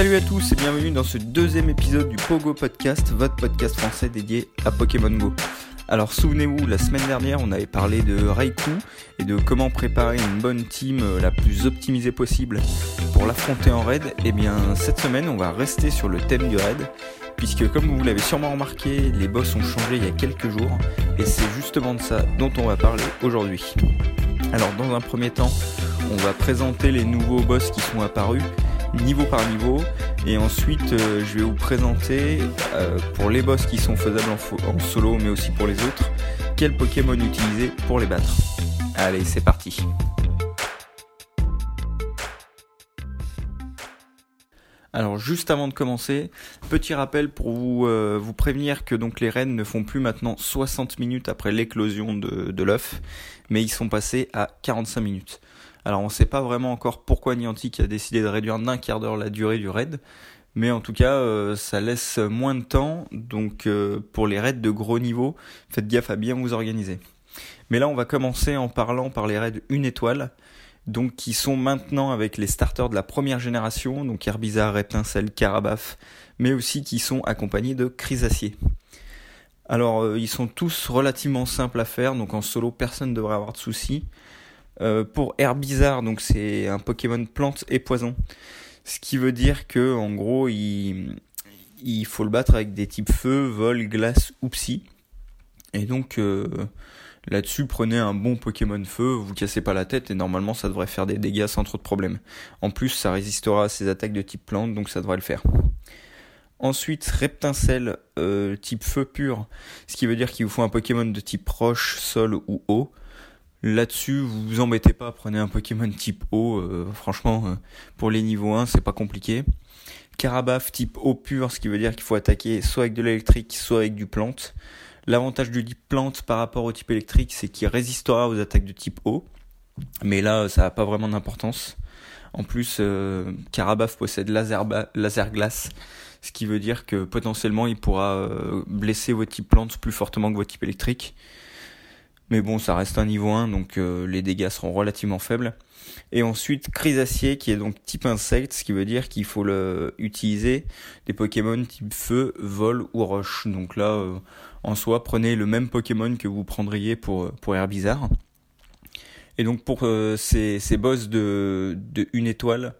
Salut à tous et bienvenue dans ce deuxième épisode du Pogo Podcast, votre podcast français dédié à Pokémon Go. Alors souvenez-vous, la semaine dernière on avait parlé de Raikou et de comment préparer une bonne team euh, la plus optimisée possible pour l'affronter en raid. Et eh bien cette semaine on va rester sur le thème du raid puisque comme vous l'avez sûrement remarqué, les boss ont changé il y a quelques jours et c'est justement de ça dont on va parler aujourd'hui. Alors dans un premier temps, on va présenter les nouveaux boss qui sont apparus niveau par niveau. Et ensuite, euh, je vais vous présenter, euh, pour les boss qui sont faisables en, solo, mais aussi pour les autres, quel Pokémon utiliser pour les battre. Allez, c'est parti. Alors juste avant de commencer, petit rappel pour vous, euh, vous prévenir que donc les rennes ne font plus maintenant 60 minutes après l'éclosion de l'œuf, mais ils sont passés à 45 minutes. Alors on ne sait pas vraiment encore pourquoi Niantic a décidé de réduire d'un quart d'heure la durée du raid, mais en tout cas euh, ça laisse moins de temps, donc euh, pour les raids de gros niveau, faites gaffe à bien vous organiser. Mais là on va commencer en parlant par les raids une étoile, donc qui sont maintenant avec les starters de la première génération, donc Herbizarre, Reptincelle, Carabaf, mais aussi qui sont accompagnés de Chrysacier. Alors euh, ils sont tous relativement simples à faire, donc en solo personne ne devrait avoir de soucis. Euh, pour Herbizarre, donc c'est un Pokémon plante et poison. Ce qui veut dire que en gros, il, il faut le battre avec des types feu, vol, glace ou psy. Et donc euh, là-dessus, prenez un bon Pokémon feu, vous cassez pas la tête et normalement ça devrait faire des dégâts sans trop de problèmes. En plus, ça résistera à ses attaques de type plante, donc ça devrait le faire. Ensuite, Reptincelle euh, type feu pur, ce qui veut dire qu'il vous faut un Pokémon de type roche, sol ou eau. Là-dessus, vous vous embêtez pas, prenez un Pokémon type eau, euh, franchement, euh, pour les niveaux 1, c'est pas compliqué. Carabaf type eau pure, ce qui veut dire qu'il faut attaquer soit avec de l'électrique, soit avec du plante. L'avantage du type plante par rapport au type électrique, c'est qu'il résistera aux attaques de type eau. Mais là, ça n'a pas vraiment d'importance. En plus, euh, Carabaf possède laser, laser glace, ce qui veut dire que potentiellement il pourra blesser vos types plantes plus fortement que vos types électriques. Mais bon, ça reste un niveau 1, donc euh, les dégâts seront relativement faibles. Et ensuite, Chrysacier, qui est donc type insecte, ce qui veut dire qu'il faut le, utiliser des Pokémon type feu, vol ou roche. Donc là, euh, en soi, prenez le même Pokémon que vous prendriez pour, pour Herbizarre. Et donc pour euh, ces, ces boss de, de une étoile,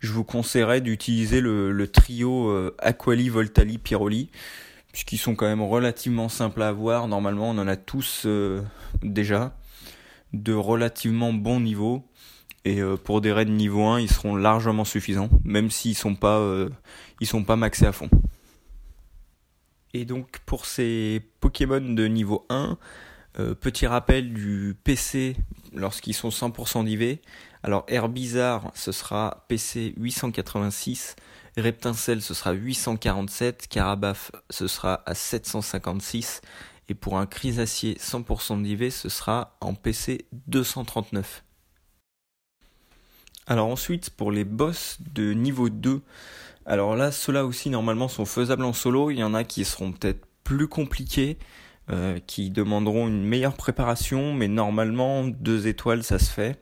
je vous conseillerais d'utiliser le, le trio Aquali, Voltali, Pyroli puisqu'ils sont quand même relativement simples à avoir. Normalement, on en a tous euh, déjà de relativement bons niveaux. Et euh, pour des raids niveau 1, ils seront largement suffisants, même s'ils sont pas euh, sont pas maxés à fond. Et donc pour ces Pokémon de niveau 1, petit rappel du PC lorsqu'ils sont 100% d'IV. Alors Herbizarre, ce sera PC 886 Reptincelle, ce sera 847. Carabaf, ce sera à 756. Et pour un Chrysacier 100% d'IV, ce sera en PC 239. Alors ensuite, pour les boss de niveau 2, alors là, ceux-là aussi normalement sont faisables en solo. Il y en a qui seront peut-être plus compliqués, euh, qui demanderont une meilleure préparation, mais normalement, deux étoiles, ça se fait.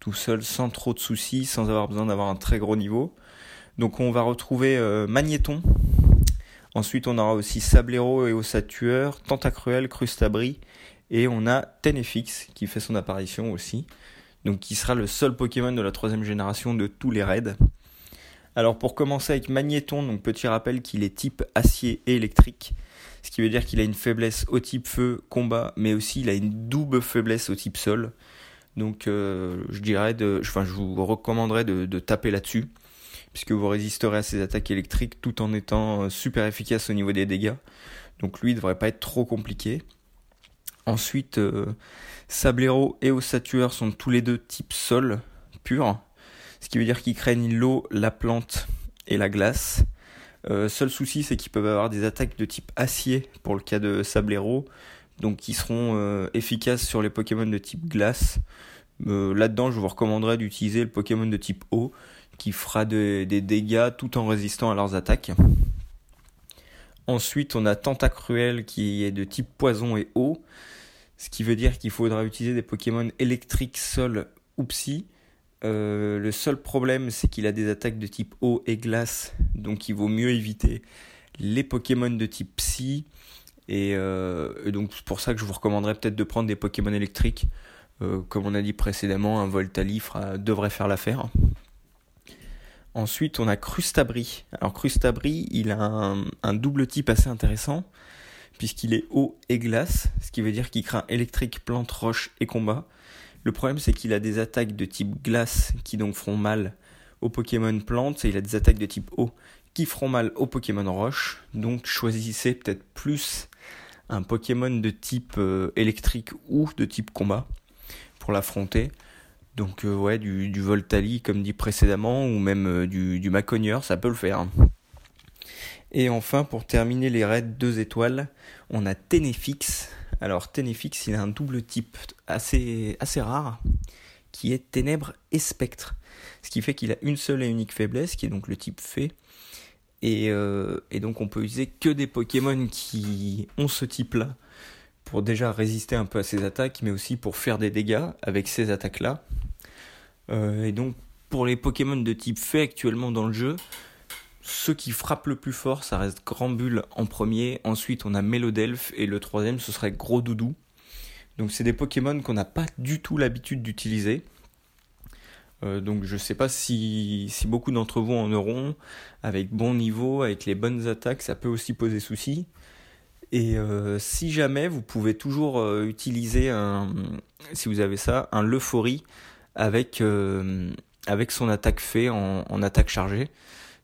Tout seul, sans trop de soucis, sans avoir besoin d'avoir un très gros niveau. Donc on va retrouver euh, Magnéton. Ensuite on aura aussi Sablero et Ossatueur, Tentacruel, Crustabri. Et on a Tenefix qui fait son apparition aussi. Donc qui sera le seul Pokémon de la troisième génération de tous les raids. Alors pour commencer avec Magnéton, petit rappel qu'il est type acier et électrique. Ce qui veut dire qu'il a une faiblesse au type feu, combat, mais aussi il a une double faiblesse au type sol. Donc euh, je dirais enfin je vous recommanderais de taper là-dessus puisque vous résisterez à ses attaques électriques tout en étant euh, super efficace au niveau des dégâts. Donc lui, il devrait pas être trop compliqué. Ensuite, euh, Sablero et Ossatueur sont tous les deux type sol pur, ce qui veut dire qu'ils craignent l'eau, la plante et la glace. Euh, seul souci, c'est qu'ils peuvent avoir des attaques de type acier pour le cas de Sablero, donc qui seront efficaces sur les Pokémon de type glace. Là-dedans, je vous recommanderais d'utiliser le Pokémon de type eau, qui fera des dégâts tout en résistant à leurs attaques. Ensuite, on a Tentacruel qui est de type poison et eau, ce qui veut dire qu'il faudra utiliser des Pokémon électriques, sol ou psy. le seul problème, c'est qu'il a des attaques de type eau et glace, donc il vaut mieux éviter les Pokémon de type Psy. Et, donc c'est pour ça que je vous recommanderais peut-être de prendre des Pokémon électriques. comme on a dit précédemment, un Voltali devrait faire l'affaire. Ensuite, on a Crustabri. Alors Crustabri, il a un, double type assez intéressant, puisqu'il est eau et glace, ce qui veut dire qu'il craint électrique, plante, roche et combat. Le problème, c'est qu'il a des attaques de type glace qui donc feront mal aux Pokémon plantes, et il a des attaques de type eau qui feront mal aux Pokémon roche. Donc choisissez peut-être plus un Pokémon de type euh, électrique ou de type combat pour l'affronter. Donc euh, ouais, du, du, Voltali comme dit précédemment, ou même euh, du, du ça peut le faire. Et enfin, pour terminer les raids 2 étoiles, on a Ténéfix. Alors Ténéfix, il a un double type assez, assez rare, qui est Ténèbres et Spectre. Ce qui fait qu'il a une seule et unique faiblesse, qui est donc le type Fée. Et, euh, et donc on peut utiliser que des Pokémon qui ont ce type-là pour déjà résister un peu à ces attaques, mais aussi pour faire des dégâts avec ces attaques-là. Euh, et donc, pour les Pokémon de type Fée actuellement dans le jeu, ceux qui frappent le plus fort, ça reste Grand Bulle en premier. Ensuite, on a Mélodelph. Et le troisième, ce serait Gros Doudou. Donc, c'est des Pokémon qu'on n'a pas du tout l'habitude d'utiliser. Euh, donc, je sais pas si, si beaucoup d'entre vous en auront. Avec bon niveau, avec les bonnes attaques, ça peut aussi poser souci. Et euh, si jamais, vous pouvez toujours utiliser, un, si vous avez ça, un Leuphorie avec, euh, avec son attaque fait en, attaque chargée.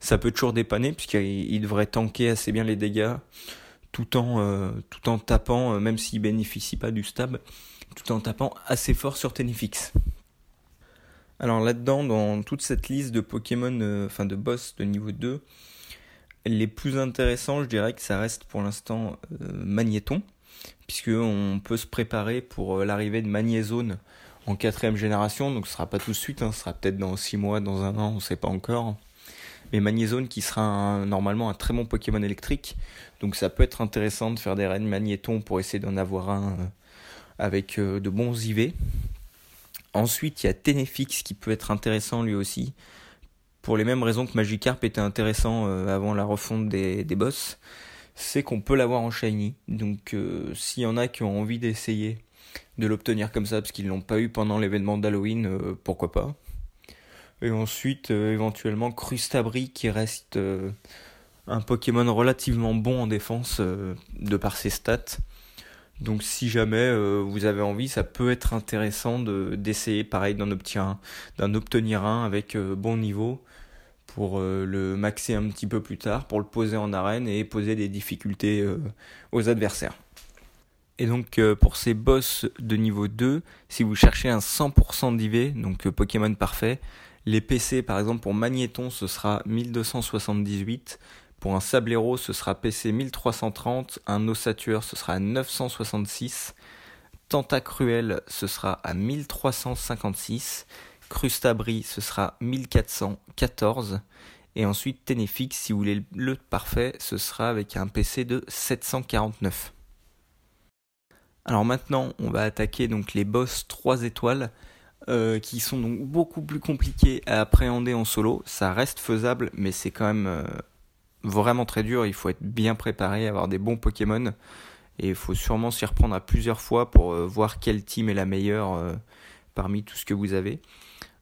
Ça peut toujours dépanner puisqu'il devrait tanker assez bien les dégâts tout en, euh, tout en tapant, euh, même s'il bénéficie pas du stab, tout en tapant assez fort sur Tenifix. Alors là-dedans, dans toute cette liste de Pokémon, enfin de boss de niveau 2, les plus intéressants, je dirais que ça reste pour l'instant Magnéton, puisque on peut se préparer pour l'arrivée de Magnézone en quatrième génération, donc ce sera pas tout de suite, hein, ce sera peut-être dans 6 mois, dans un an, on sait pas encore. Mais Magnézone qui sera normalement un très bon Pokémon électrique, donc ça peut être intéressant de faire des raids Magnéton pour essayer d'en avoir un euh, avec euh, de bons IV. Ensuite, il y a Ténéfix qui peut être intéressant lui aussi, pour les mêmes raisons que Magikarp était intéressant euh, avant la refonte des, des boss, c'est qu'on peut l'avoir en shiny. Donc s'il y en a qui ont envie d'essayer de l'obtenir comme ça parce qu'ils l'ont pas eu pendant l'événement d'Halloween, euh, pourquoi pas. Et ensuite, euh, éventuellement, Crustabri qui reste euh, un Pokémon relativement bon en défense de par ses stats. Donc si jamais vous avez envie, ça peut être intéressant de, d'essayer pareil d'en obtenir, d'en obtenir un avec bon niveau pour le maxer un petit peu plus tard, pour le poser en arène et poser des difficultés aux adversaires. Et donc euh, pour ces boss de niveau 2, si vous cherchez un 100% d'IV, donc euh, Pokémon parfait, les PC par exemple pour Magnéton ce sera 1278, pour un Sablero ce sera PC 1330, un Ossatueur ce sera 966, Tentacruel ce sera à 1356, Crustabri ce sera 1414, et ensuite Ténéfix si vous voulez le parfait ce sera avec un PC de 749. Alors maintenant, on va attaquer donc les boss 3 étoiles euh, qui sont donc beaucoup plus compliqués à appréhender en solo. Ça reste faisable, mais c'est quand même euh, vraiment très dur. Il faut être bien préparé, avoir des bons Pokémon. Et il faut sûrement s'y reprendre à plusieurs fois pour euh, voir quelle team est la meilleure parmi tout ce que vous avez.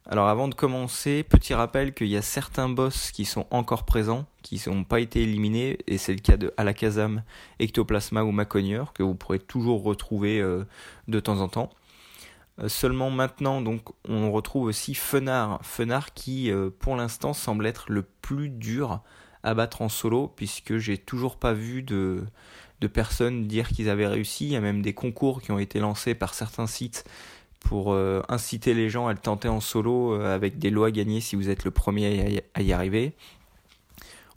Alors avant de commencer, petit rappel qu'il y a certains boss qui sont encore présents, qui n'ont pas été éliminés, et c'est le cas de Alakazam, Ectoplasma ou Macogneur, que vous pourrez toujours retrouver euh, de temps en temps. Euh, seulement maintenant, donc, on retrouve aussi Fenard, Fenard qui, euh, pour l'instant, semble être le plus dur à battre en solo, puisque j'ai toujours pas vu de, de personnes dire qu'ils avaient réussi. Il y a même des concours qui ont été lancés par certains sites pour euh, inciter les gens à le tenter en solo euh, avec des lois gagnées si vous êtes le premier à y arriver.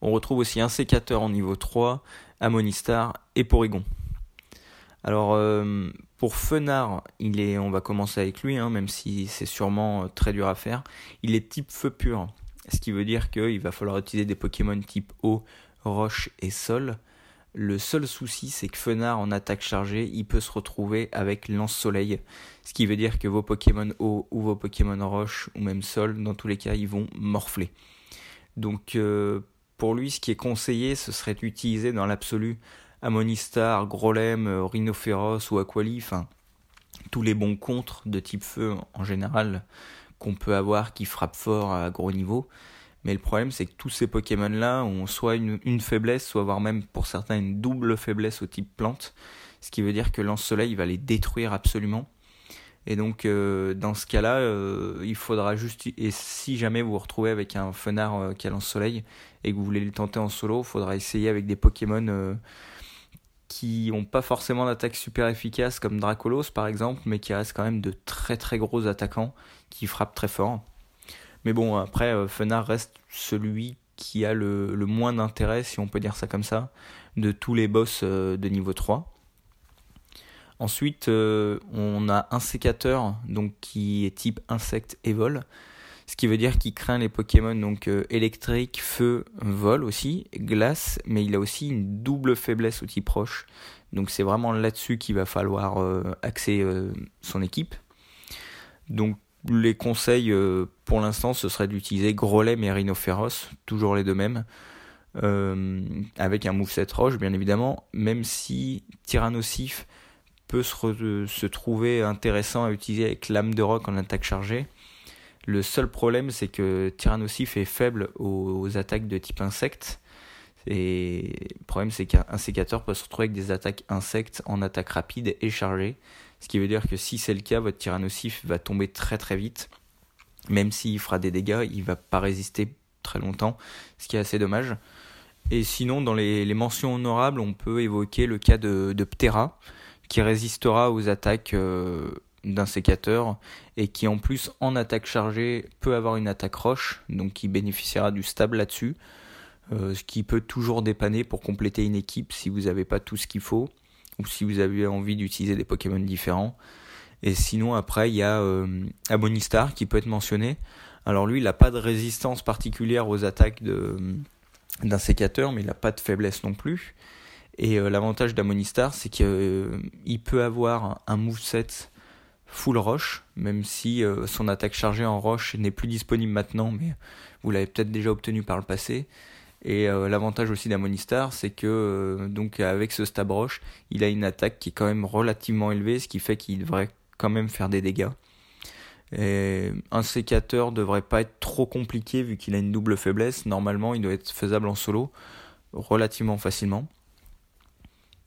On retrouve aussi un sécateur en niveau 3, Amonistar et Porygon. Alors euh, pour Fenard, il est, on va commencer avec lui, hein, même si c'est sûrement très dur à faire. Il est type feu pur, ce qui veut dire qu'il va falloir utiliser des Pokémon type eau, roche et sol. Le seul souci, c'est que Fenard en attaque chargée, il peut se retrouver avec lance-soleil. Ce qui veut dire que vos Pokémon eau ou vos Pokémon roche ou même sol, dans tous les cas, ils vont morfler. Donc euh, pour lui, ce qui est conseillé, ce serait d'utiliser dans l'absolu Amonistar, Grolem, euh, Rhinophéros ou Aquali, enfin tous les bons contres de type feu en général qu'on peut avoir qui frappent fort à gros niveau. Mais le problème, c'est que tous ces Pokémon-là ont soit une, faiblesse, soit voire même pour certains une double faiblesse au type plante. Ce qui veut dire que Lance-Soleil va les détruire absolument. Et donc, euh, dans ce cas-là, euh, il faudra juste. Et si jamais vous vous retrouvez avec un Fenard euh, qui a Lance-Soleil et que vous voulez le tenter en solo, il faudra essayer avec des Pokémon qui n'ont pas forcément d'attaque super efficace comme Dracolos par exemple, mais qui restent quand même de très très gros attaquants qui frappent très fort. Mais bon, après, euh, Fenard reste celui qui a le, moins d'intérêt, si on peut dire ça comme ça, de tous les boss euh, de niveau 3. Ensuite, euh, on a un sécateur donc, qui est type insecte et vol. Ce qui veut dire qu'il craint les Pokémon donc électrique, feu, vol aussi, glace, mais il a aussi une double faiblesse au type roche. Donc c'est vraiment là-dessus qu'il va falloir axer son équipe. Donc les conseils euh, pour l'instant ce serait d'utiliser Grolem et Rhinophéros, toujours les deux mêmes, euh, avec un moveset roche bien évidemment, même si Tyrannosif peut se, trouver intéressant à utiliser avec Lame de Roc en attaque chargée. Le seul problème c'est que Tyrannosif est faible aux, attaques de type insecte. Et le problème c'est qu'un sécateur peut se retrouver avec des attaques insectes en attaque rapide et chargée. Ce qui veut dire que si c'est le cas, votre tyrannosif va tomber très très vite. Même s'il fera des dégâts, il va pas résister très longtemps, ce qui est assez dommage. Et sinon, dans les, mentions honorables, on peut évoquer le cas de, Ptera, qui résistera aux attaques euh, d'un sécateur et qui en plus en attaque chargée peut avoir une attaque roche, donc qui bénéficiera du stable là-dessus, euh, ce qui peut toujours dépanner pour compléter une équipe si vous n'avez pas tout ce qu'il faut ou si vous avez envie d'utiliser des Pokémon différents. Et sinon, après, il y a euh, qui peut être mentionné. Alors lui, il n'a pas de résistance particulière aux attaques d'un sécateur, mais il n'a pas de faiblesse non plus. Et euh, l'avantage d'Amonistar, c'est qu'il euh, peut avoir un moveset full roche, même si son attaque chargée en roche n'est plus disponible maintenant, mais vous l'avez peut-être déjà obtenu par le passé. Et euh, l'avantage aussi d'Amonistar, c'est que euh, donc avec ce Stabroche, il a une attaque qui est quand même relativement élevée, ce qui fait qu'il devrait quand même faire des dégâts. Et un sécateur devrait pas être trop compliqué vu qu'il a une double faiblesse. Normalement, il doit être faisable en solo relativement facilement.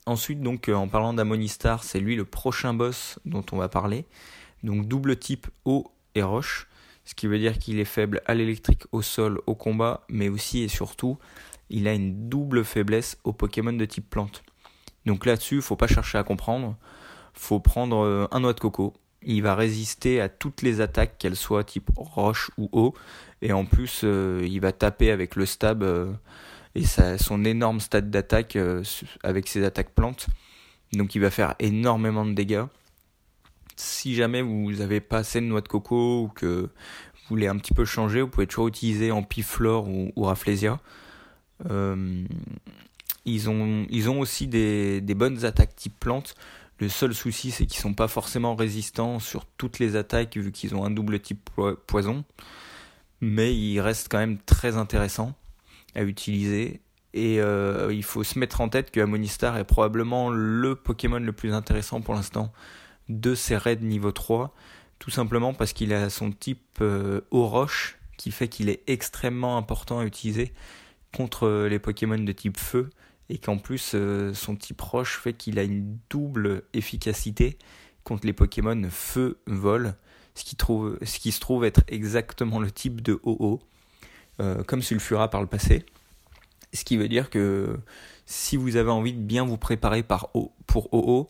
Ensuite, donc, euh, en parlant d'Amonistar, c'est lui le prochain boss dont on va parler. Donc, double type eau et roche ce qui veut dire qu'il est faible à l'électrique, au sol, au combat, mais aussi et surtout, il a une double faiblesse aux Pokémon de type plante. Donc là-dessus, faut pas chercher à comprendre, faut prendre euh, un noix de coco. Il va résister à toutes les attaques, qu'elles soient type roche ou eau, et en plus, euh, il va taper avec le stab euh, et son énorme stade d'attaque avec ses attaques plantes. Donc il va faire énormément de dégâts si jamais vous n'avez pas assez de noix de coco ou que vous voulez un petit peu changer, vous pouvez toujours utiliser Ampiflore ou, ou Rafflesia. Euh, ils, ont, ils ont aussi des, des bonnes attaques type plante. Le seul souci, c'est qu'ils sont pas forcément résistants sur toutes les attaques vu qu'ils ont un double type poison. Mais ils restent quand même très intéressants à utiliser. Et euh, il faut se mettre en tête que Amonistar est probablement le Pokémon le plus intéressant pour l'instant de ces raids niveau 3, tout simplement parce qu'il a son type euh, eau roche, qui fait qu'il est extrêmement important à utiliser contre les Pokémon de type feu, et qu'en plus euh, son type roche fait qu'il a une double efficacité contre les Pokémon feu vol, ce qui, se trouve être exactement le type de OO, euh, comme Sulfura par le passé. Ce qui veut dire que si vous avez envie de bien vous préparer pour OO,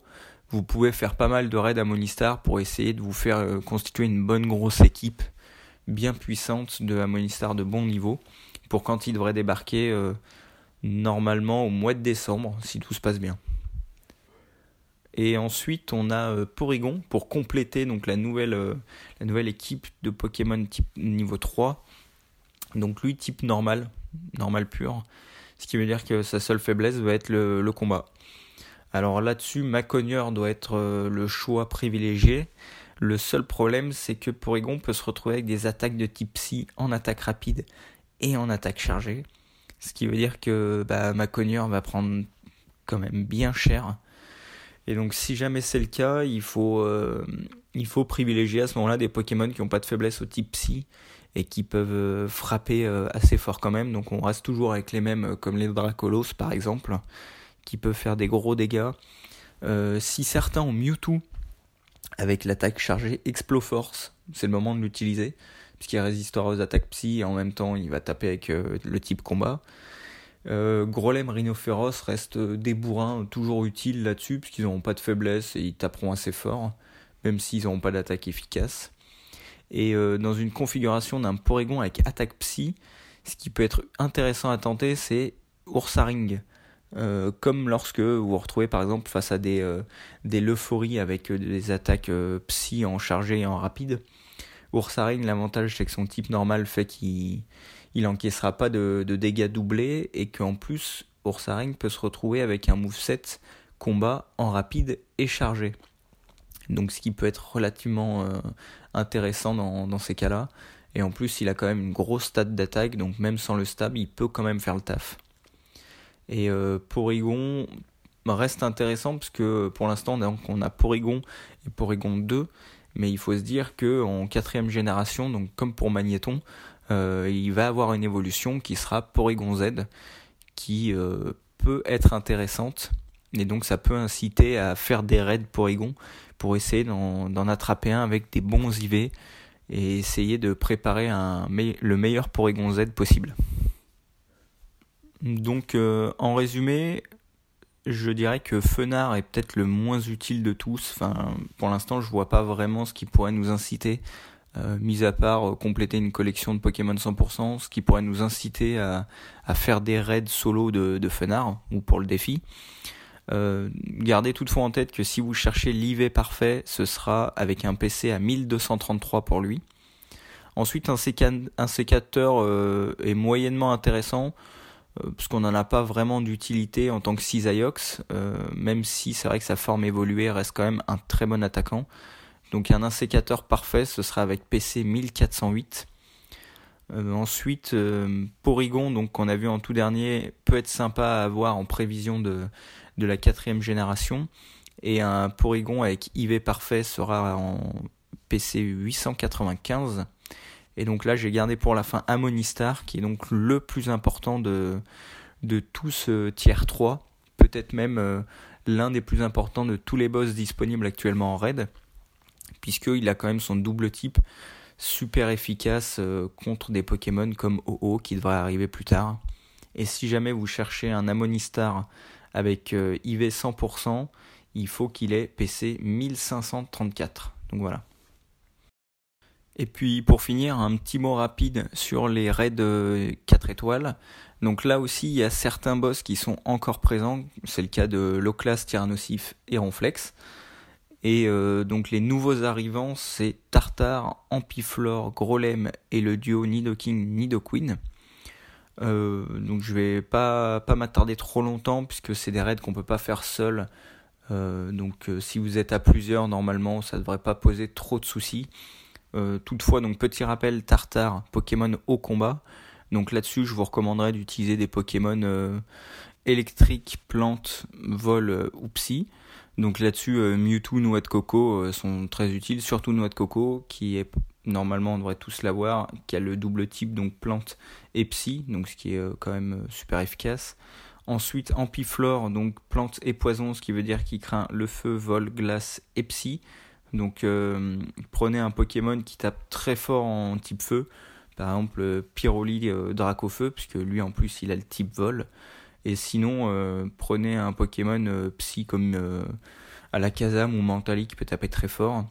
vous pouvez faire pas mal de raids à Monistar pour essayer de vous faire euh, constituer une bonne grosse équipe bien puissante de Monistar de bon niveau pour quand il devrait débarquer euh, normalement au mois de décembre si tout se passe bien. Et ensuite on a euh, Porygon pour compléter donc la nouvelle, la nouvelle équipe de Pokémon type niveau 3. Donc lui type normal, normal pur. ce qui veut dire que sa seule faiblesse va être le, combat. Alors là-dessus, Maconier doit être euh, le choix privilégié. Le seul problème, c'est que Porygon peut se retrouver avec des attaques de type Psy en attaque rapide et en attaque chargée. Ce qui veut dire que bah, Maconier va prendre quand même bien cher. Et donc si jamais c'est le cas, il faut, euh, privilégier à ce moment-là des Pokémon qui n'ont pas de faiblesse au type Psy et qui peuvent euh, frapper assez fort quand même. Donc on reste toujours avec les mêmes, comme les Dracolos par exemple, qui peuvent faire des gros dégâts. si certains ont Mewtwo avec l'attaque chargée Exploforce, c'est le moment de l'utiliser, puisqu'il résistera aux attaques psy et en même temps il va taper avec le type combat. Euh, Grolem Rhinophéros reste des bourrins toujours utiles là-dessus, puisqu'ils n'auront pas de faiblesse et ils taperont assez fort, même s'ils n'auront pas d'attaque efficace. Et euh, dans une configuration d'un Porygon avec attaque psy, ce qui peut être intéressant à tenter, c'est Ursaring. Euh, comme lorsque vous vous retrouvez par exemple face à des, euh, avec des attaques psy en chargé et en rapide. Ursaring, l'avantage c'est que son type normal fait qu'il il encaissera pas de, dégâts doublés et qu'en plus Ursaring peut se retrouver avec un moveset combat en rapide et chargé. Donc ce qui peut être relativement euh, intéressant dans, ces cas-là. Et en plus il a quand même une grosse stat d'attaque, donc même sans le stab, il peut quand même faire le taf. Et euh, Porygon reste intéressant parce que pour l'instant on a Porygon et Porygon 2, mais il faut se dire que en quatrième génération, donc comme pour Magnéton, euh, il va avoir une évolution qui sera Porygon Z, qui euh, peut être intéressante. Et donc ça peut inciter à faire des raids Porygon pour essayer d'en attraper un avec des bons IV et essayer de préparer le meilleur Porygon Z possible. Donc euh, en résumé, je dirais que Fenard est peut-être le moins utile de tous. Pour l'instant, je vois pas vraiment ce qui pourrait nous inciter euh, mis à part euh, compléter une collection de Pokémon 100%, ce qui pourrait nous inciter à, faire des raids solo de, Fenard ou pour le défi. Gardez toutefois en tête que si vous cherchez l'IV parfait, ce sera avec un PC à 1233 pour lui. Ensuite, un, sécateur est moyennement intéressant, puisqu'on n'en a pas vraiment d'utilité en tant que Cisaiox, même si c'est vrai que sa forme évoluée reste quand même un très bon attaquant. Donc un insécateur parfait, ce sera avec PC 1408. Euh, ensuite, euh, Porygon, donc qu'on a vu en tout dernier, peut être sympa à avoir en prévision de, de la quatrième génération. Et un Porygon avec IV parfait sera en PC 895. Et donc là, j'ai gardé pour la fin Amonistar, qui est donc le plus important de, de tout ce tiers 3. Peut-être même euh, l'un des plus importants de tous les boss disponibles actuellement en raid puisqu'il a quand même son double type super efficace euh, contre des Pokémon comme OO qui devrait arriver plus tard. Et si jamais vous cherchez un Amonistar avec euh, IV 100%, il faut qu'il ait PC 1534. Donc voilà. Et puis pour finir, un petit mot rapide sur les raids 4 euh, étoiles. Donc là aussi, il y a certains boss qui sont encore présents. C'est le cas de Loclas, Tyrannosif et Ronflex. Et euh, donc les nouveaux arrivants, c'est Tartar, Ampiflore, Grolem et le duo Nidoking Nidoqueen. Euh, donc je vais pas, pas m'attarder trop longtemps puisque c'est des raids qu'on peut pas faire seul. Donc si vous êtes à plusieurs, normalement ça devrait pas poser trop de soucis. Toutefois, donc petit rappel, Tartar, Pokémon au combat. Donc là-dessus, je vous recommanderais d'utiliser des Pokémon électriques, plantes, vol ou psy. Donc là-dessus, euh, Mewtwo, Noix de Coco euh, sont très utiles, surtout Noix de Coco, qui est normalement on devrait tous l'avoir, qui a le double type, donc plante et psy, donc ce qui est euh, quand même super efficace. Ensuite, Ampiflore, donc plante et poison, ce qui veut dire qu'il craint le feu, vol, glace et psy. Donc prenez un Pokémon qui tape très fort en type feu, par exemple Pyroli Dracofeu, puisque lui en plus il a le type vol. Et sinon, euh, prenez un Pokémon euh, psy comme euh, Alakazam ou Mentali qui peut taper très fort.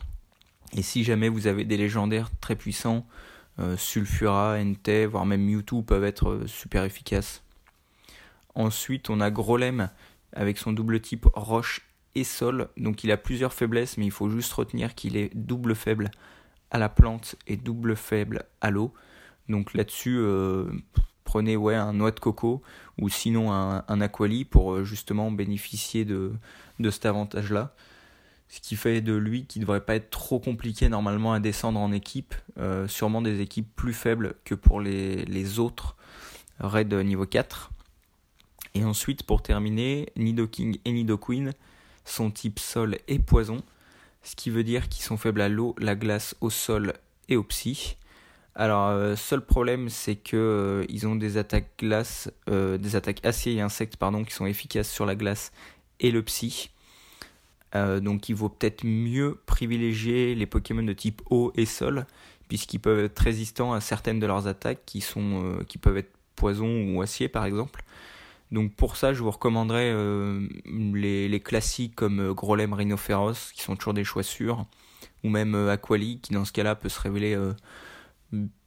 Et si jamais vous avez des légendaires très puissants, Sulfura, Entei, voire même Mewtwo peuvent être super efficaces. Ensuite, on a Grolem avec son double type roche sol. Donc il a plusieurs faiblesses, mais il faut juste retenir qu'il est double faible à la plante et double faible à l'eau. Donc là-dessus, prenez ouais, un noix de coco ou sinon un, aquali pour justement bénéficier de, de cet avantage-là. Ce qui fait de lui qui ne devrait pas être trop compliqué normalement à descendre en équipe, sûrement des équipes plus faibles que pour les, les autres raids niveau 4. Et ensuite, pour terminer, Nidoking et Nidoqueen sont type sol et poison, ce qui veut dire qu'ils sont faibles à l'eau, la glace, au sol et au psy. Alors, euh, seul problème, c'est que euh, ils ont des attaques glace, euh, des attaques acier et insectes, pardon, qui sont efficaces sur la glace et le psy. donc, il vaut peut-être mieux privilégier les Pokémon de type eau et sol, puisqu'ils peuvent être résistants à certaines de leurs attaques qui sont, qui peuvent être poison ou acier, par exemple. Donc pour ça, je vous recommanderais euh, les, classiques comme euh, Grolem Rhinophéros, qui sont toujours des choix sûrs, ou même euh, Aquali, qui dans ce cas-là peut se révéler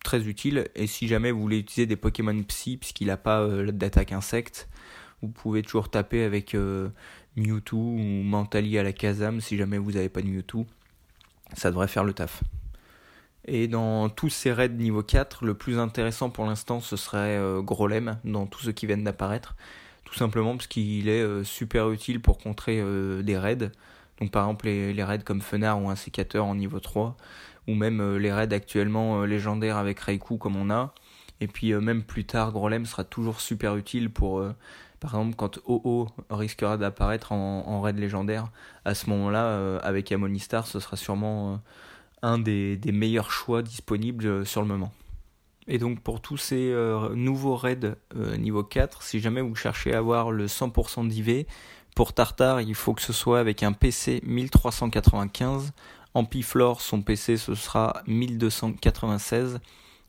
très utile. Et si jamais vous voulez utiliser des Pokémon Psy, puisqu'il n'a pas d'attaque insecte, vous pouvez toujours taper avec Mewtwo ou Mentali à la Kazam, si jamais vous n'avez pas de Mewtwo. Ça devrait faire le taf. Et dans tous ces raids niveau 4, le plus intéressant pour l'instant, ce serait euh, Grolem, dans tous ceux qui viennent d'apparaître. Tout simplement parce qu'il est euh, super utile pour contrer euh, des raids. Donc par exemple les, raids comme Fenard ou un sécateur en niveau 3, ou même les raids actuellement légendaires avec Raikou comme on a. Et puis même plus tard, Grolem sera toujours super utile pour, par exemple, quand OO risquera d'apparaître en, en, raid légendaire. À ce moment-là, avec Amonistar, ce sera sûrement un des, meilleurs choix disponibles euh, sur le moment. Et donc pour tous ces euh, nouveaux raids euh, niveau 4, si jamais vous cherchez à avoir le 100% d'IV, pour Tartar il faut que ce soit avec un PC 1395, Ampiflore son PC ce sera 1296,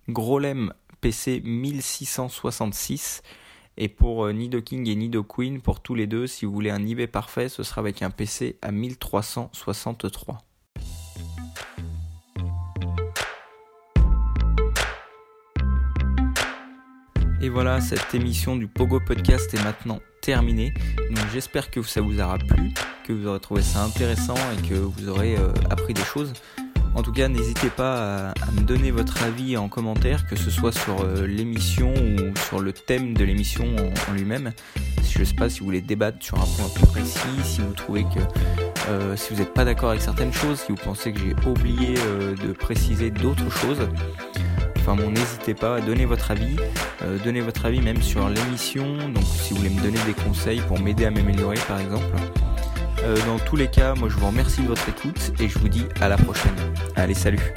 Grolem PC 1666, et pour Nidoking et Nidoqueen, pour tous les deux, si vous voulez un IV parfait, ce sera avec un PC à 1363. Et voilà, cette émission du Pogo Podcast est maintenant terminée. Donc j'espère que ça vous aura plu, que vous aurez trouvé ça intéressant et que vous aurez euh, appris des choses. En tout cas, n'hésitez pas à, me donner votre avis en commentaire, que ce soit sur euh, l'émission ou sur le thème de l'émission en, lui-même. Je ne sais pas si vous voulez débattre sur un point plus précis, si vous trouvez que euh, si vous n'êtes pas d'accord avec certaines choses, si vous pensez que j'ai oublié de préciser d'autres choses. Enfin n'hésitez pas à donner votre avis, euh, donnez votre avis même sur l'émission, donc si vous voulez me donner des conseils pour m'aider à m'améliorer par exemple. Euh, dans tous les cas, moi je vous remercie de votre écoute et je vous dis à la prochaine. Allez, salut